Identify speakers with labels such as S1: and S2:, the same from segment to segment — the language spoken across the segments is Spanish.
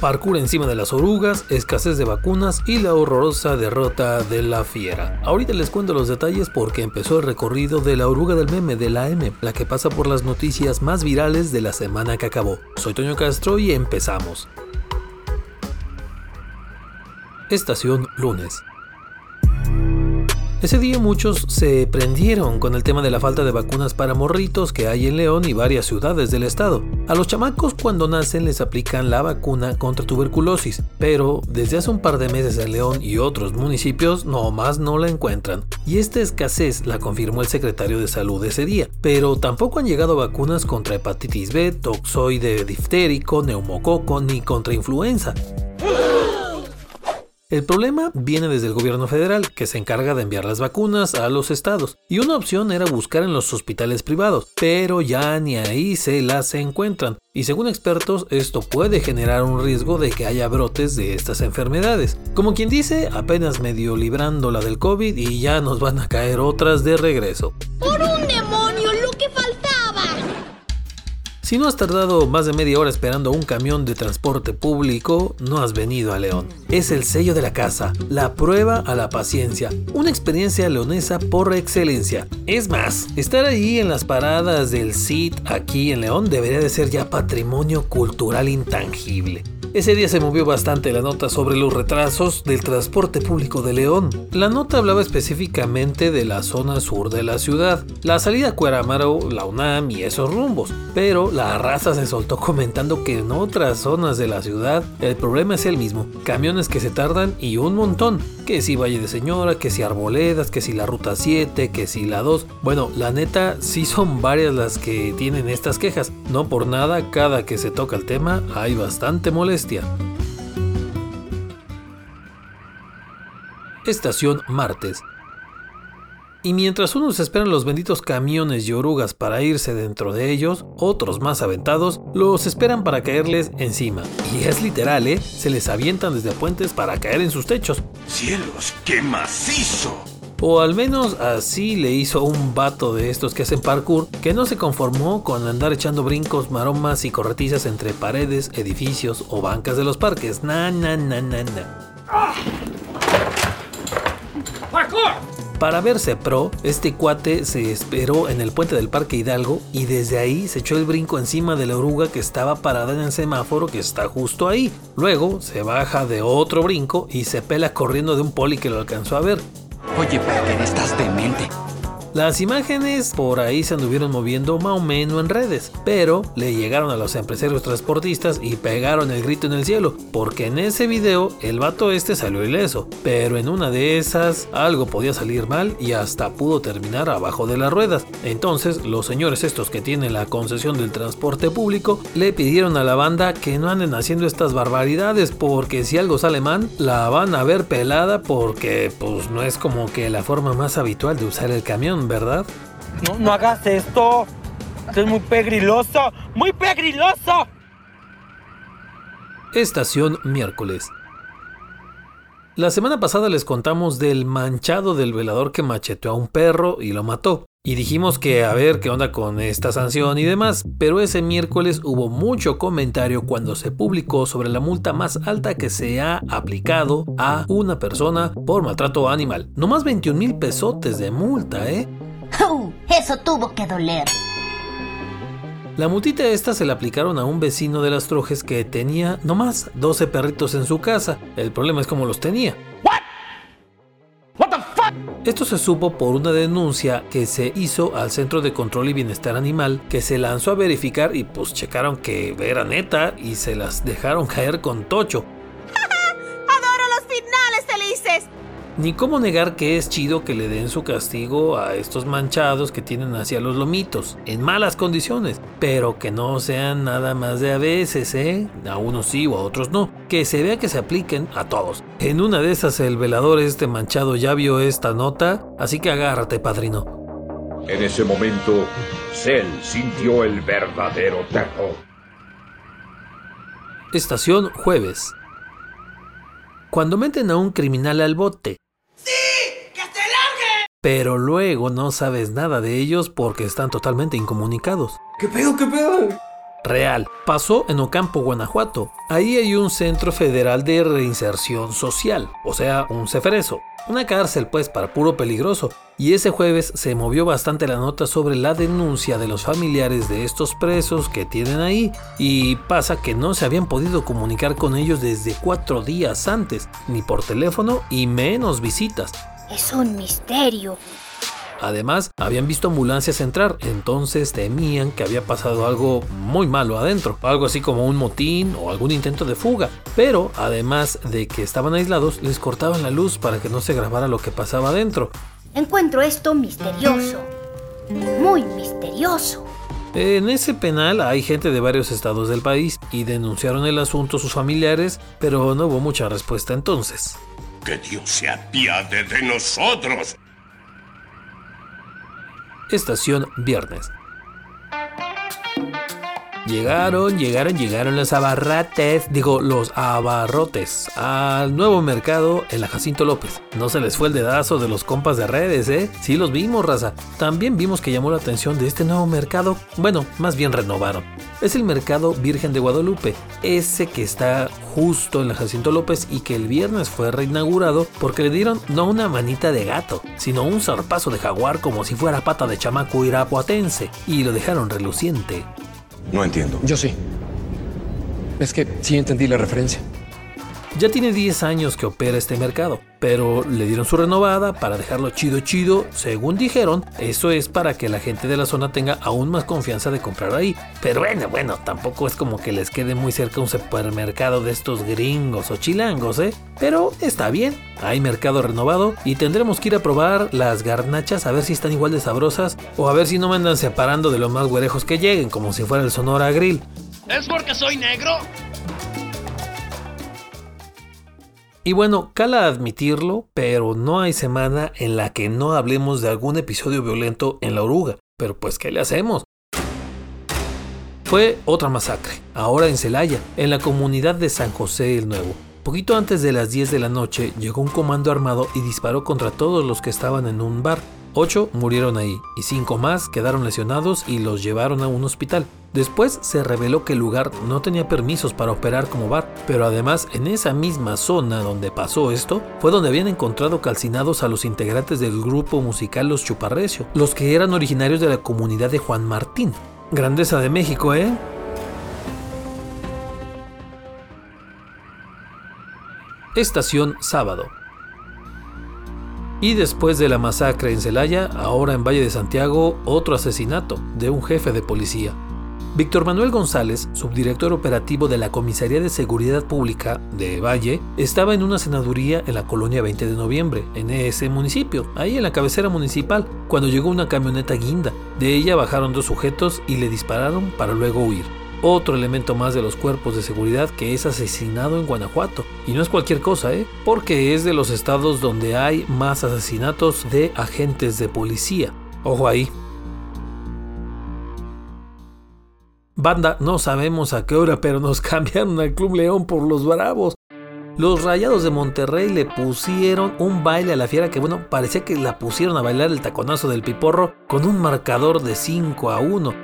S1: parkour encima de las orugas, escasez de vacunas y la horrorosa derrota de la fiera. Ahorita les cuento los detalles porque empezó el recorrido de la oruga del meme de la M, la que pasa por las noticias más virales de la semana que acabó. Soy Toño Castro y empezamos. Estación lunes. Ese día muchos se prendieron con el tema de la falta de vacunas para morritos que hay en León y varias ciudades del estado. A los chamacos cuando nacen les aplican la vacuna contra tuberculosis, pero desde hace un par de meses en León y otros municipios no más no la encuentran. Y esta escasez la confirmó el secretario de salud ese día, pero tampoco han llegado vacunas contra hepatitis B, toxoide diftérico, neumococo ni contra influenza. El problema viene desde el gobierno federal, que se encarga de enviar las vacunas a los estados, y una opción era buscar en los hospitales privados, pero ya ni ahí se las encuentran, y según expertos esto puede generar un riesgo de que haya brotes de estas enfermedades. Como quien dice, apenas medio librando la del COVID y ya nos van a caer otras de regreso.
S2: ¡Por un
S1: Si no has tardado más de media hora esperando un camión de transporte público, no has venido a León. Es el sello de la casa, la prueba a la paciencia, una experiencia leonesa por excelencia. Es más, estar ahí en las paradas del CIT aquí en León debería de ser ya patrimonio cultural intangible. Ese día se movió bastante la nota sobre los retrasos del transporte público de León. La nota hablaba específicamente de la zona sur de la ciudad, la salida a Cueramaro, la UNAM y esos rumbos, pero la raza se soltó comentando que en otras zonas de la ciudad el problema es el mismo, camiones que se tardan y un montón, que si Valle de Señora, que si Arboledas, que si la Ruta 7, que si la 2, bueno, la neta sí son varias las que tienen estas quejas, no por nada cada que se toca el tema hay bastante molestia Estación martes. Y mientras unos esperan los benditos camiones y orugas para irse dentro de ellos, otros más aventados los esperan para caerles encima. Y es literal, ¿eh? Se les avientan desde puentes para caer en sus techos.
S3: ¡Cielos, qué macizo!
S1: O al menos así le hizo un vato de estos que hacen parkour que no se conformó con andar echando brincos, maromas y corretizas entre paredes, edificios o bancas de los parques. Na, na, na, na, na. Para verse pro, este cuate se esperó en el puente del Parque Hidalgo y desde ahí se echó el brinco encima de la oruga que estaba parada en el semáforo que está justo ahí. Luego se baja de otro brinco y se pela corriendo de un poli que lo alcanzó a ver.
S4: Oye, Parker, estás demente.
S1: Las imágenes por ahí se anduvieron moviendo más o menos en redes, pero le llegaron a los empresarios transportistas y pegaron el grito en el cielo, porque en ese video el vato este salió ileso, pero en una de esas algo podía salir mal y hasta pudo terminar abajo de las ruedas. Entonces los señores estos que tienen la concesión del transporte público le pidieron a la banda que no anden haciendo estas barbaridades, porque si algo sale mal, la van a ver pelada porque pues no es como que la forma más habitual de usar el camión. ¿Verdad?
S5: No, no hagas esto. Esto es muy pegriloso. ¡Muy pegriloso!
S1: Estación miércoles. La semana pasada les contamos del manchado del velador que macheteó a un perro y lo mató. Y dijimos que a ver qué onda con esta sanción y demás, pero ese miércoles hubo mucho comentario cuando se publicó sobre la multa más alta que se ha aplicado a una persona por maltrato animal. No más 21 mil pesotes de multa, ¿eh?
S2: Eso tuvo que doler.
S1: La multita esta se la aplicaron a un vecino de las Trojes que tenía nomás 12 perritos en su casa. El problema es cómo los tenía. Esto se supo por una denuncia que se hizo al Centro de Control y Bienestar Animal, que se lanzó a verificar y pues checaron que era neta y se las dejaron caer con tocho.
S2: ¡Adoro los finales felices!
S1: Ni cómo negar que es chido que le den su castigo a estos manchados que tienen hacia los lomitos, en malas condiciones, pero que no sean nada más de a veces, ¿eh? A unos sí o a otros no. Que se vea que se apliquen a todos. En una de esas el velador este manchado ya vio esta nota, así que agárrate, padrino.
S3: En ese momento, Cell sintió el verdadero terror.
S1: Estación jueves. Cuando meten a un criminal al bote, pero luego no sabes nada de ellos porque están totalmente incomunicados.
S6: ¿Qué pedo, qué pedo?
S1: Real. Pasó en Ocampo, Guanajuato. Ahí hay un Centro Federal de Reinserción Social, o sea, un ceferezo. Una cárcel pues para puro peligroso. Y ese jueves se movió bastante la nota sobre la denuncia de los familiares de estos presos que tienen ahí. Y pasa que no se habían podido comunicar con ellos desde cuatro días antes, ni por teléfono y menos visitas.
S2: Es un misterio.
S1: Además, habían visto ambulancias entrar, entonces temían que había pasado algo muy malo adentro, algo así como un motín o algún intento de fuga. Pero, además de que estaban aislados, les cortaban la luz para que no se grabara lo que pasaba adentro.
S2: Encuentro esto misterioso. Muy misterioso.
S1: En ese penal hay gente de varios estados del país y denunciaron el asunto sus familiares, pero no hubo mucha respuesta entonces.
S6: Que Dios se apiade de nosotros.
S1: Estación Viernes. Llegaron, llegaron, llegaron los abarrates, digo, los abarrotes, al nuevo mercado en la Jacinto López. No se les fue el dedazo de los compas de redes, ¿eh? Sí los vimos, raza. También vimos que llamó la atención de este nuevo mercado. Bueno, más bien renovaron. Es el mercado Virgen de Guadalupe, ese que está justo en la Jacinto López y que el viernes fue reinaugurado porque le dieron no una manita de gato, sino un zarpazo de jaguar como si fuera pata de chamaco irapuatense y lo dejaron reluciente.
S6: No entiendo.
S7: Yo sí. Es que sí entendí la referencia.
S1: Ya tiene 10 años que opera este mercado, pero le dieron su renovada para dejarlo chido chido, según dijeron, eso es para que la gente de la zona tenga aún más confianza de comprar ahí. Pero bueno, bueno, tampoco es como que les quede muy cerca un supermercado de estos gringos o chilangos, ¿eh? Pero está bien, hay mercado renovado y tendremos que ir a probar las garnachas a ver si están igual de sabrosas o a ver si no me andan separando de los más güerejos que lleguen, como si fuera el Sonora Grill.
S8: ¿Es porque soy negro?
S1: Y bueno, cala admitirlo, pero no hay semana en la que no hablemos de algún episodio violento en la oruga. Pero pues, ¿qué le hacemos? Fue otra masacre, ahora en Celaya, en la comunidad de San José el Nuevo. Poquito antes de las 10 de la noche llegó un comando armado y disparó contra todos los que estaban en un bar. Ocho murieron ahí y cinco más quedaron lesionados y los llevaron a un hospital. Después se reveló que el lugar no tenía permisos para operar como bar, pero además en esa misma zona donde pasó esto fue donde habían encontrado calcinados a los integrantes del grupo musical Los Chuparrecio, los que eran originarios de la comunidad de Juan Martín. Grandeza de México, ¿eh? Estación Sábado. Y después de la masacre en Celaya, ahora en Valle de Santiago, otro asesinato de un jefe de policía. Víctor Manuel González, subdirector operativo de la Comisaría de Seguridad Pública de Valle, estaba en una senaduría en la colonia 20 de noviembre, en ese municipio, ahí en la cabecera municipal, cuando llegó una camioneta guinda. De ella bajaron dos sujetos y le dispararon para luego huir. Otro elemento más de los cuerpos de seguridad que es asesinado en Guanajuato. Y no es cualquier cosa, ¿eh? Porque es de los estados donde hay más asesinatos de agentes de policía. Ojo ahí. Banda, no sabemos a qué hora, pero nos cambiaron al Club León por los Bravos. Los Rayados de Monterrey le pusieron un baile a la fiera que, bueno, parecía que la pusieron a bailar el taconazo del piporro con un marcador de 5 a 1.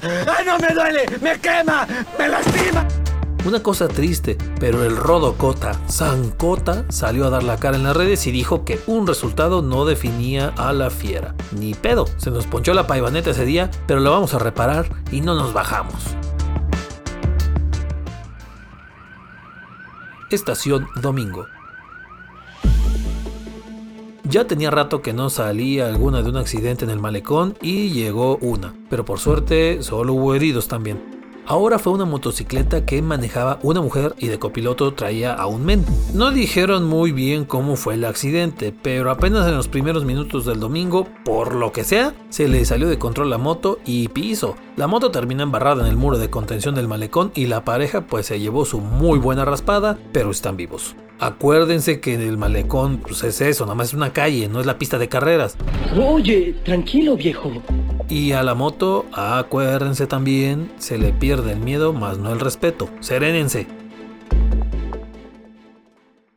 S5: ¡Ay, no me duele! ¡Me quema! ¡Me lastima!
S1: Una cosa triste, pero el Rodo Cota, San Cota, salió a dar la cara en las redes y dijo que un resultado no definía a la fiera. Ni pedo, se nos ponchó la paivaneta ese día, pero lo vamos a reparar y no nos bajamos. Estación Domingo. Ya tenía rato que no salía alguna de un accidente en el malecón y llegó una, pero por suerte solo hubo heridos también. Ahora fue una motocicleta que manejaba una mujer y de copiloto traía a un men. No dijeron muy bien cómo fue el accidente, pero apenas en los primeros minutos del domingo, por lo que sea, se le salió de control la moto y piso. La moto terminó embarrada en el muro de contención del malecón y la pareja pues se llevó su muy buena raspada, pero están vivos. Acuérdense que en el malecón pues es eso, nada más es una calle, no es la pista de carreras.
S5: Oye, tranquilo, viejo.
S1: Y a la moto, acuérdense también, se le pierde el miedo, más no el respeto. Serénense.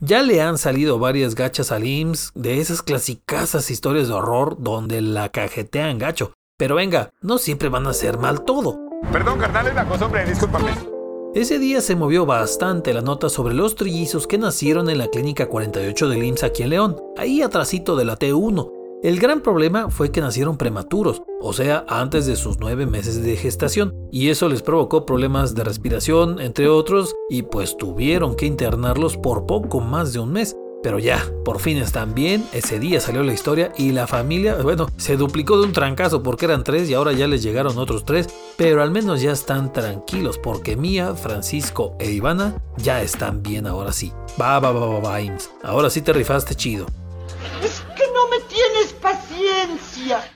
S1: Ya le han salido varias gachas al IMSS de esas clasicasas historias de horror donde la cajetean gacho. Pero venga, no siempre van a hacer mal todo.
S9: Perdón, carnal, es la costumbre, discúlpame.
S1: Ese día se movió bastante la nota sobre los trillizos que nacieron en la clínica 48 del IMSS aquí en León, ahí atrásito de la T1. El gran problema fue que nacieron prematuros, o sea, antes de sus nueve meses de gestación, y eso les provocó problemas de respiración, entre otros, y pues tuvieron que internarlos por poco más de un mes. Pero ya, por fin están bien, ese día salió la historia y la familia, bueno, se duplicó de un trancazo porque eran tres y ahora ya les llegaron otros tres, pero al menos ya están tranquilos porque Mía, Francisco e Ivana ya están bien ahora sí. Va, va, va, va, va. Ahora sí te rifaste chido.
S10: Es que no me tienes paciencia.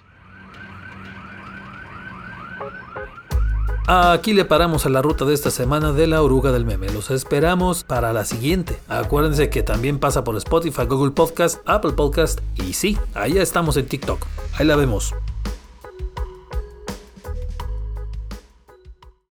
S1: Aquí le paramos a la ruta de esta semana de la oruga del meme. Los esperamos para la siguiente. Acuérdense que también pasa por Spotify, Google Podcast, Apple Podcast y sí, allá estamos en TikTok. Ahí la vemos.